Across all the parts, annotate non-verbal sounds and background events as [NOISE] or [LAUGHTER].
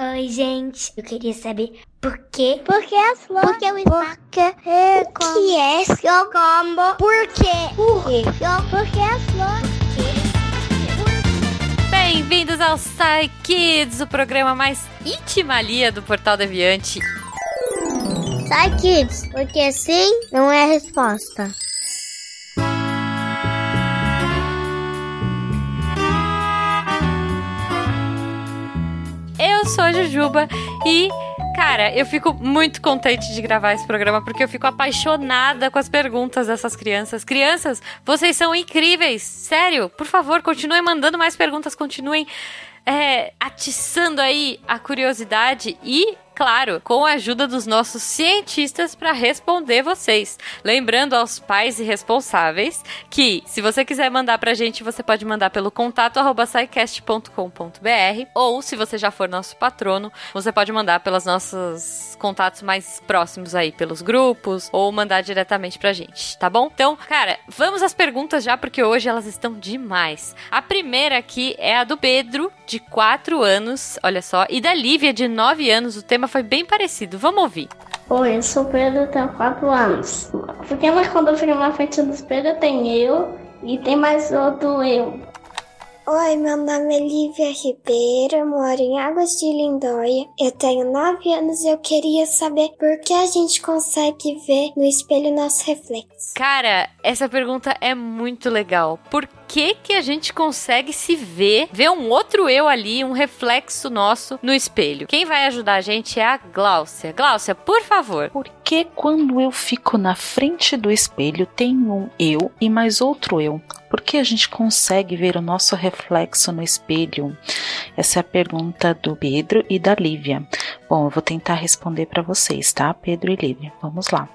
Oi, gente. Eu queria saber por quê? Por que as flores? Por que o Porque é o que é seu combo? Por quê? Por quê? Por que as flores? Bem-vindos ao Psy Kids, o programa mais íntimalia do Portal Deviante. Sai, kids, porque sim não é a resposta. Sou a Jujuba e, cara, eu fico muito contente de gravar esse programa porque eu fico apaixonada com as perguntas dessas crianças. Crianças, vocês são incríveis! Sério, por favor, continuem mandando mais perguntas, continuem é, atiçando aí a curiosidade e claro, com a ajuda dos nossos cientistas para responder vocês. Lembrando aos pais e responsáveis que, se você quiser mandar pra gente, você pode mandar pelo contato ou se você já for nosso patrono, você pode mandar pelos nossos contatos mais próximos aí, pelos grupos ou mandar diretamente pra gente, tá bom? Então, cara, vamos às perguntas já porque hoje elas estão demais. A primeira aqui é a do Pedro, de 4 anos, olha só, e da Lívia, de 9 anos. O tema foi bem parecido. Vamos ouvir. Oi, eu sou o Pedro, tenho 4 anos. Porque mais quando eu fico na frente dos Pedro tem eu e tem mais outro eu. Oi, meu nome é Lívia Ribeiro, eu moro em Águas de Lindóia. Eu tenho 9 anos e eu queria saber por que a gente consegue ver no espelho nosso reflexo. Cara, essa pergunta é muito legal. Por que que a gente consegue se ver, ver um outro eu ali, um reflexo nosso no espelho? Quem vai ajudar a gente é a Gláucia. Gláucia, por favor. Porque quando eu fico na frente do espelho tem um eu e mais outro eu? Por que a gente consegue ver o nosso reflexo no espelho? Essa é a pergunta do Pedro e da Lívia. Bom, eu vou tentar responder para vocês, tá? Pedro e Lívia. Vamos lá.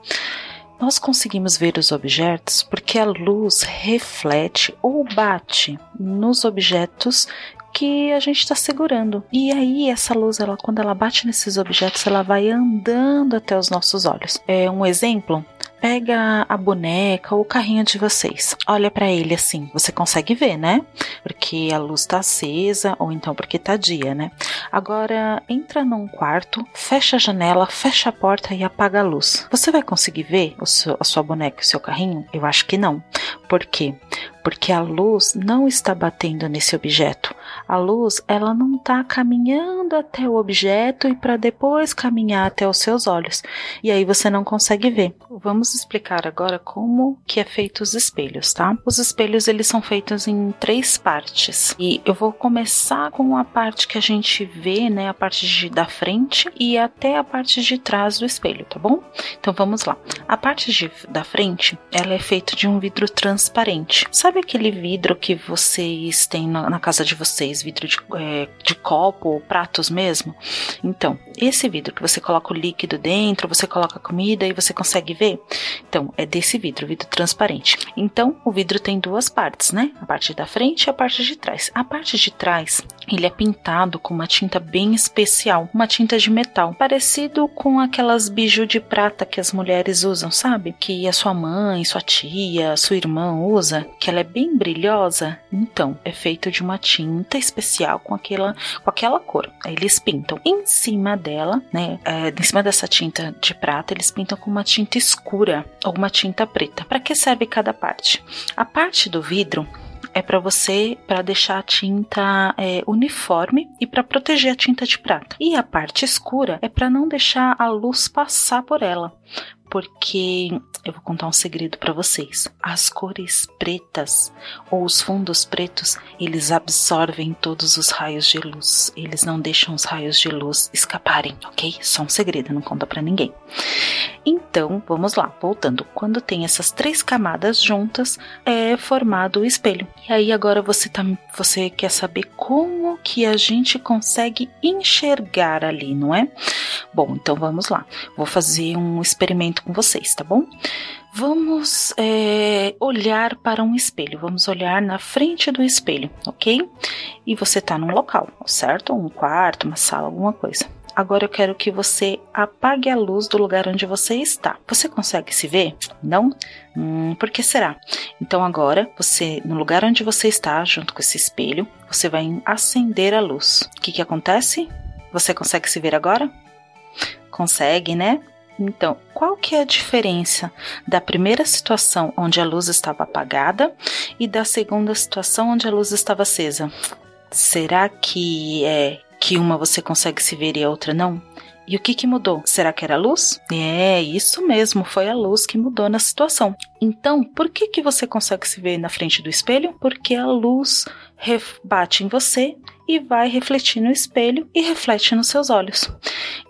Nós conseguimos ver os objetos porque a luz reflete ou bate nos objetos que a gente está segurando. E aí essa luz, ela quando ela bate nesses objetos, ela vai andando até os nossos olhos. É um exemplo pega a boneca ou o carrinho de vocês, olha para ele assim, você consegue ver, né? Porque a luz tá acesa ou então porque tá dia, né? Agora entra num quarto, fecha a janela, fecha a porta e apaga a luz. Você vai conseguir ver seu, a sua boneca e o seu carrinho? Eu acho que não. Por quê? Porque a luz não está batendo nesse objeto. A luz, ela não está caminhando até o objeto e para depois caminhar até os seus olhos. E aí você não consegue ver. Vamos explicar agora como que é feito os espelhos, tá? Os espelhos eles são feitos em três partes. E eu vou começar com a parte que a gente vê, né, a parte de, da frente e até a parte de trás do espelho, tá bom? Então vamos lá. A parte de, da frente, ela é feita de um vidro transparente. Sabe aquele vidro que vocês têm na, na casa de vocês, vidro de, é, de copo ou pratos mesmo? Então, esse vidro que você coloca o líquido dentro, você coloca a comida e você consegue ver? Então, é desse vidro, vidro transparente. Então, o vidro tem duas partes, né? A parte da frente e a parte de trás. A parte de trás, ele é pintado com uma tinta bem especial, uma tinta de metal, parecido com aquelas biju de prata que as mulheres usam, sabe? Que a sua mãe, sua tia, sua irmã usa, que ela é bem brilhosa. Então, é feito de uma tinta especial com aquela, com aquela cor. Aí eles pintam em cima dela, né? É, em cima dessa tinta de prata, eles pintam com uma tinta escura ou uma tinta preta. Para que serve cada parte? A parte do vidro é para você para deixar a tinta é, uniforme e para proteger a tinta de prata. E a parte escura é para não deixar a luz passar por ela porque eu vou contar um segredo para vocês. As cores pretas ou os fundos pretos, eles absorvem todos os raios de luz. Eles não deixam os raios de luz escaparem, ok? Só um segredo, não conta para ninguém. Então, vamos lá, voltando. Quando tem essas três camadas juntas, é formado o espelho. E aí agora você tá, você quer saber como que a gente consegue enxergar ali, não é? Bom, então vamos lá. Vou fazer um experimento com vocês, tá bom? Vamos é, olhar para um espelho. Vamos olhar na frente do espelho, ok? E você está num local, certo? Um quarto, uma sala, alguma coisa. Agora eu quero que você apague a luz do lugar onde você está. Você consegue se ver? Não? Hum, por que será? Então agora você, no lugar onde você está, junto com esse espelho, você vai acender a luz. O que, que acontece? Você consegue se ver agora? Consegue, né? Então, qual que é a diferença da primeira situação onde a luz estava apagada e da segunda situação onde a luz estava acesa? Será que é que uma você consegue se ver e a outra não? E o que, que mudou? Será que era a luz? É, isso mesmo, foi a luz que mudou na situação. Então, por que, que você consegue se ver na frente do espelho? Porque a luz bate em você e vai refletir no espelho e reflete nos seus olhos.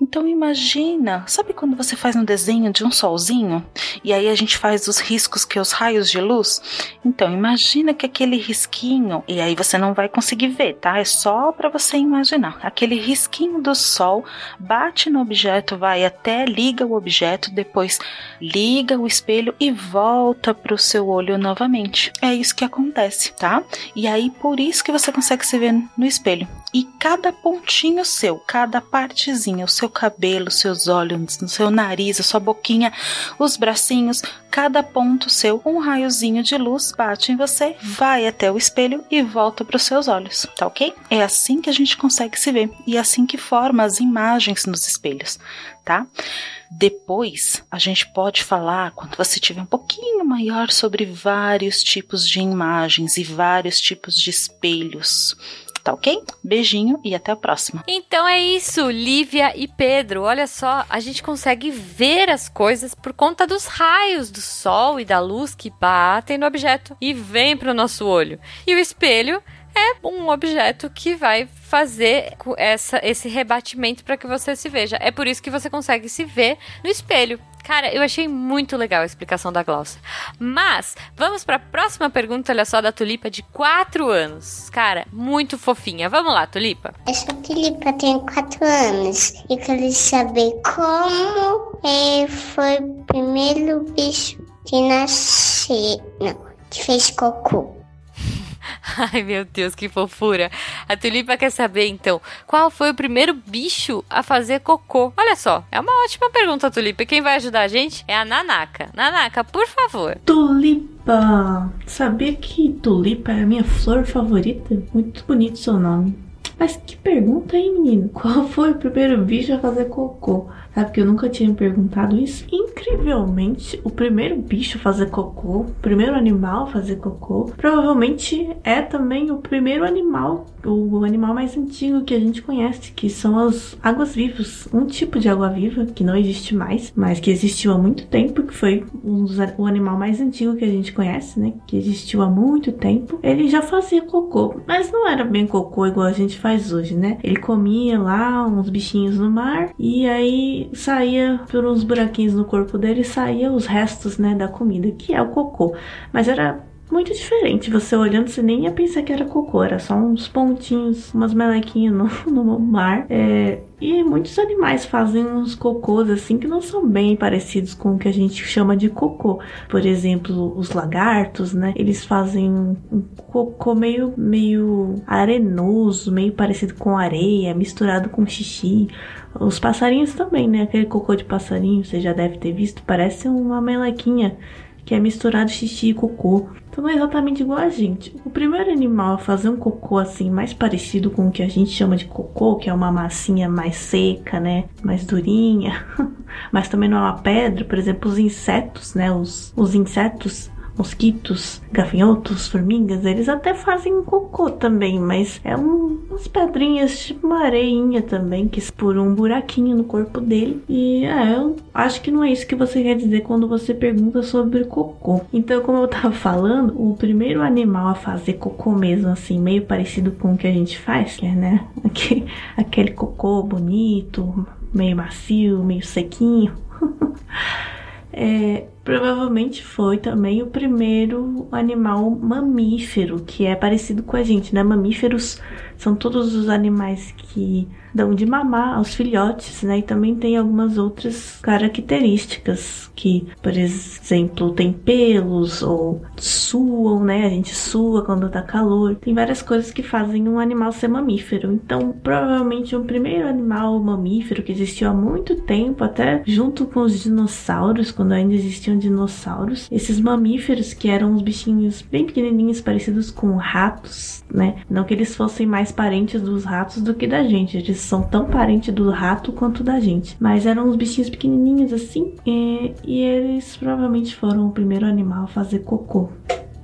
Então imagina, sabe quando você faz um desenho de um solzinho e aí a gente faz os riscos que os raios de luz? Então imagina que aquele risquinho e aí você não vai conseguir ver, tá? É só para você imaginar. Aquele risquinho do sol bate no objeto, vai até liga o objeto, depois liga o espelho e volta para o seu olho novamente. É isso que acontece, tá? E aí por isso que você consegue se ver no espelho. E cada pontinho seu, cada partezinha, o seu cabelo, seus olhos, o seu nariz, a sua boquinha, os bracinhos, cada ponto seu, um raiozinho de luz bate em você, vai até o espelho e volta para os seus olhos, tá ok? É assim que a gente consegue se ver e é assim que forma as imagens nos espelhos, tá? Depois, a gente pode falar, quando você tiver um pouquinho maior, sobre vários tipos de imagens e vários tipos de espelhos tá ok? Beijinho e até a próxima. Então é isso, Lívia e Pedro. Olha só, a gente consegue ver as coisas por conta dos raios do sol e da luz que batem no objeto e vêm para o nosso olho. E o espelho é um objeto que vai fazer essa, esse rebatimento para que você se veja. É por isso que você consegue se ver no espelho. Cara, eu achei muito legal a explicação da Glaucia. Mas, vamos para a próxima pergunta, olha só, da Tulipa, de 4 anos. Cara, muito fofinha. Vamos lá, Tulipa. Essa Tulipa tem 4 anos e quero saber como é, foi o primeiro bicho que nasceu. Não, que fez cocô. [LAUGHS] Ai, meu Deus, que fofura. A Tulipa quer saber, então, qual foi o primeiro bicho a fazer cocô? Olha só, é uma ótima pergunta, Tulipa. Quem vai ajudar a gente é a Nanaka. Nanaka, por favor. Tulipa! Sabia que tulipa é a minha flor favorita? Muito bonito seu nome. Mas que pergunta, hein, menino? Qual foi o primeiro bicho a fazer cocô? Sabe que eu nunca tinha me perguntado isso? Incrivelmente, o primeiro bicho a fazer cocô, o primeiro animal a fazer cocô, provavelmente é também o primeiro animal, o animal mais antigo que a gente conhece, que são as águas vivas. Um tipo de água viva que não existe mais, mas que existiu há muito tempo, que foi um dos, o animal mais antigo que a gente conhece, né? Que existiu há muito tempo. Ele já fazia cocô, mas não era bem cocô igual a gente faz hoje, né? Ele comia lá uns bichinhos no mar e aí saía por uns buraquinhos no corpo dele, saía os restos, né, da comida, que é o cocô. Mas era muito diferente. Você olhando, você nem ia pensar que era cocô, era só uns pontinhos, umas melequinhas no, [LAUGHS] no mar. É, e muitos animais fazem uns cocôs assim que não são bem parecidos com o que a gente chama de cocô. Por exemplo, os lagartos, né? Eles fazem um cocô meio, meio arenoso, meio parecido com areia, misturado com xixi. Os passarinhos também, né? Aquele cocô de passarinho, você já deve ter visto, parece uma melequinha que é misturado xixi e cocô. Então não é exatamente igual a gente. O primeiro animal a fazer um cocô assim, mais parecido com o que a gente chama de cocô, que é uma massinha mais seca, né? Mais durinha. [LAUGHS] Mas também não é uma pedra, por exemplo, os insetos, né? Os, os insetos mosquitos, gafanhotos, formigas, eles até fazem cocô também, mas é um, umas pedrinhas, tipo uma areinha também, que por um buraquinho no corpo dele. E é, eu acho que não é isso que você quer dizer quando você pergunta sobre cocô. Então, como eu tava falando, o primeiro animal a fazer cocô mesmo, assim, meio parecido com o que a gente faz, é, né, aquele, [LAUGHS] aquele cocô bonito, meio macio, meio sequinho. [LAUGHS] é, provavelmente foi também o primeiro animal mamífero, que é parecido com a gente, né? Mamíferos são todos os animais que dão de mamar aos filhotes, né? E também tem algumas outras características que, por exemplo, tem pelos ou suam, né? A gente sua quando tá calor. Tem várias coisas que fazem um animal ser mamífero. Então, provavelmente o primeiro animal mamífero que existiu há muito tempo, até junto com os dinossauros, quando ainda existiam dinossauros, esses mamíferos que eram uns bichinhos bem pequenininhos parecidos com ratos, né? Não que eles fossem mais parentes dos ratos do que da gente. Eles são tão parentes do rato quanto da gente. Mas eram uns bichinhos pequenininhos assim. E, e eles provavelmente foram o primeiro animal a fazer cocô.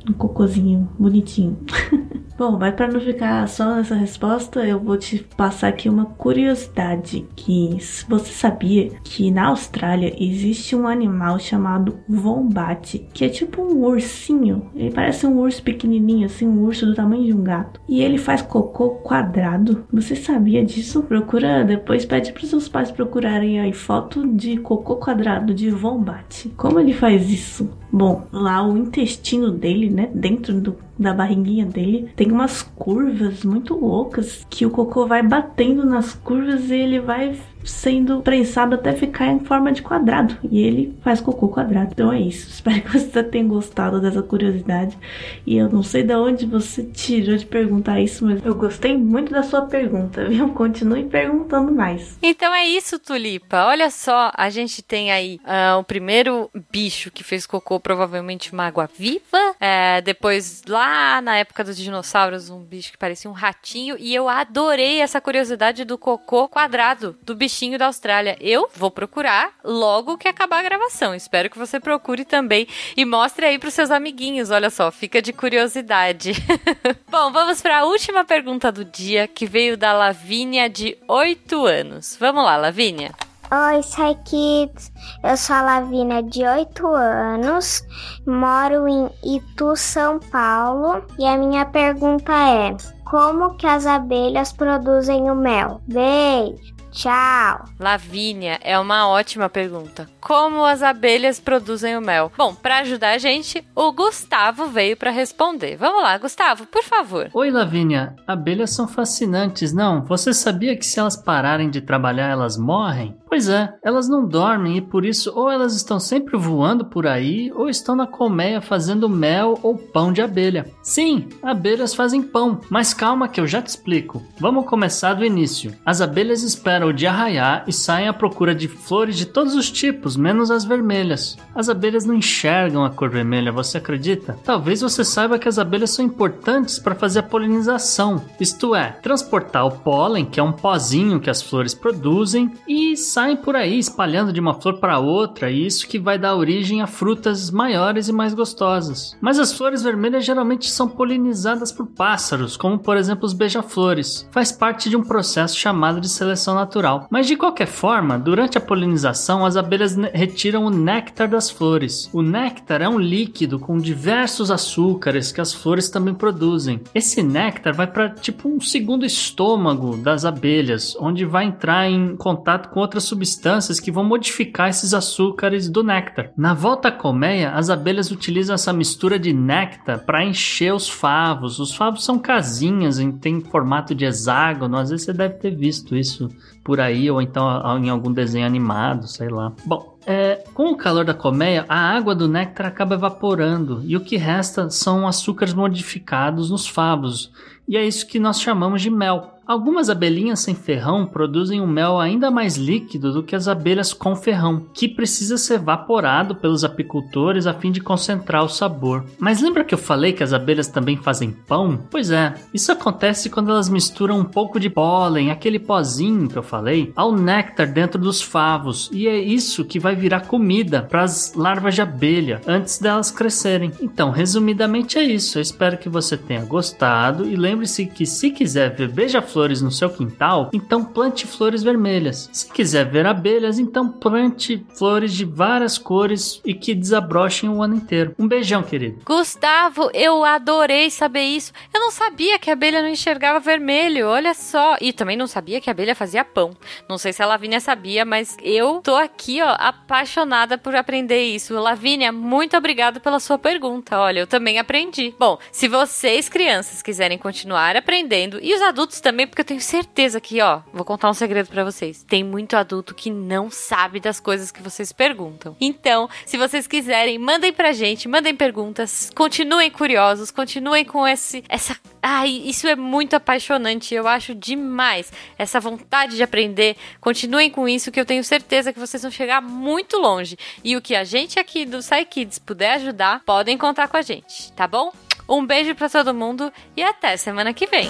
Um cocôzinho bonitinho. [LAUGHS] Bom, mas para não ficar só nessa resposta, eu vou te passar aqui uma curiosidade que você sabia que na Austrália existe um animal chamado wombat, que é tipo um ursinho. Ele parece um urso pequenininho, assim, um urso do tamanho de um gato. E ele faz cocô quadrado. Você sabia disso? Procura depois, pede para seus pais procurarem aí foto de cocô quadrado de wombat. Como ele faz isso? Bom, lá o intestino dele, né, dentro do da barriguinha dele tem umas curvas muito loucas que o cocô vai batendo nas curvas e ele vai sendo prensado até ficar em forma de quadrado. E ele faz cocô quadrado. Então é isso. [LAUGHS] Espero que você tenha gostado dessa curiosidade. E eu não sei de onde você tirou de perguntar isso, mas eu gostei muito da sua pergunta, viu? [LAUGHS] Continue perguntando mais. Então é isso, Tulipa. Olha só, a gente tem aí uh, o primeiro bicho que fez cocô, provavelmente uma água viva. É, depois, lá na época dos dinossauros, um bicho que parecia um ratinho. E eu adorei essa curiosidade do cocô quadrado, do bicho bichinho da Austrália. Eu vou procurar logo que acabar a gravação. Espero que você procure também e mostre aí para os seus amiguinhos. Olha só, fica de curiosidade. [LAUGHS] Bom, vamos para a última pergunta do dia que veio da Lavínia de 8 anos. Vamos lá, Lavínia. Oi, Sai Kids. Eu sou a Lavínia, de 8 anos, moro em Itu, São Paulo, e a minha pergunta é: como que as abelhas produzem o mel? Beijo! Tchau. Lavínia, é uma ótima pergunta. Como as abelhas produzem o mel? Bom, para ajudar a gente, o Gustavo veio para responder. Vamos lá, Gustavo, por favor. Oi, Lavínia. Abelhas são fascinantes, não? Você sabia que se elas pararem de trabalhar, elas morrem? Pois é, elas não dormem e por isso ou elas estão sempre voando por aí ou estão na colmeia fazendo mel ou pão de abelha. Sim, abelhas fazem pão, mas calma que eu já te explico. Vamos começar do início. As abelhas esperam o dia raiar e saem à procura de flores de todos os tipos, menos as vermelhas. As abelhas não enxergam a cor vermelha, você acredita? Talvez você saiba que as abelhas são importantes para fazer a polinização, isto é, transportar o pólen, que é um pozinho que as flores produzem, e saem por aí espalhando de uma flor para outra, e isso que vai dar origem a frutas maiores e mais gostosas. Mas as flores vermelhas geralmente são polinizadas por pássaros, como por exemplo os beija-flores. Faz parte de um processo chamado de seleção natural. Mas de qualquer forma, durante a polinização, as abelhas retiram o néctar das flores. O néctar é um líquido com diversos açúcares que as flores também produzem. Esse néctar vai para tipo um segundo estômago das abelhas, onde vai entrar em contato com outras substâncias que vão modificar esses açúcares do néctar. Na volta à colmeia, as abelhas utilizam essa mistura de néctar para encher os favos. Os favos são casinhas, tem formato de hexágono, às vezes você deve ter visto isso por aí, ou então em algum desenho animado, sei lá. Bom, é, com o calor da colmeia, a água do néctar acaba evaporando e o que resta são açúcares modificados nos favos, e é isso que nós chamamos de mel. Algumas abelhinhas sem ferrão produzem um mel ainda mais líquido do que as abelhas com ferrão, que precisa ser evaporado pelos apicultores a fim de concentrar o sabor. Mas lembra que eu falei que as abelhas também fazem pão? Pois é, isso acontece quando elas misturam um pouco de pólen, aquele pozinho que eu falei, ao néctar dentro dos favos, e é isso que vai virar comida para as larvas de abelha antes delas crescerem. Então, resumidamente é isso. Eu espero que você tenha gostado e lembre-se que se quiser ver beija-flor flores no seu quintal, então plante flores vermelhas. Se quiser ver abelhas, então plante flores de várias cores e que desabrochem o ano inteiro. Um beijão, querido. Gustavo, eu adorei saber isso. Eu não sabia que a abelha não enxergava vermelho, olha só. E também não sabia que a abelha fazia pão. Não sei se a Lavínia sabia, mas eu tô aqui, ó, apaixonada por aprender isso. Lavínia, muito obrigada pela sua pergunta. Olha, eu também aprendi. Bom, se vocês, crianças, quiserem continuar aprendendo, e os adultos também porque eu tenho certeza que, ó, vou contar um segredo para vocês. Tem muito adulto que não sabe das coisas que vocês perguntam. Então, se vocês quiserem, mandem pra gente, mandem perguntas, continuem curiosos, continuem com esse essa Ai, isso é muito apaixonante, eu acho demais. Essa vontade de aprender. Continuem com isso que eu tenho certeza que vocês vão chegar muito longe. E o que a gente aqui do Sai Kids puder ajudar, podem contar com a gente, tá bom? Um beijo para todo mundo e até semana que vem.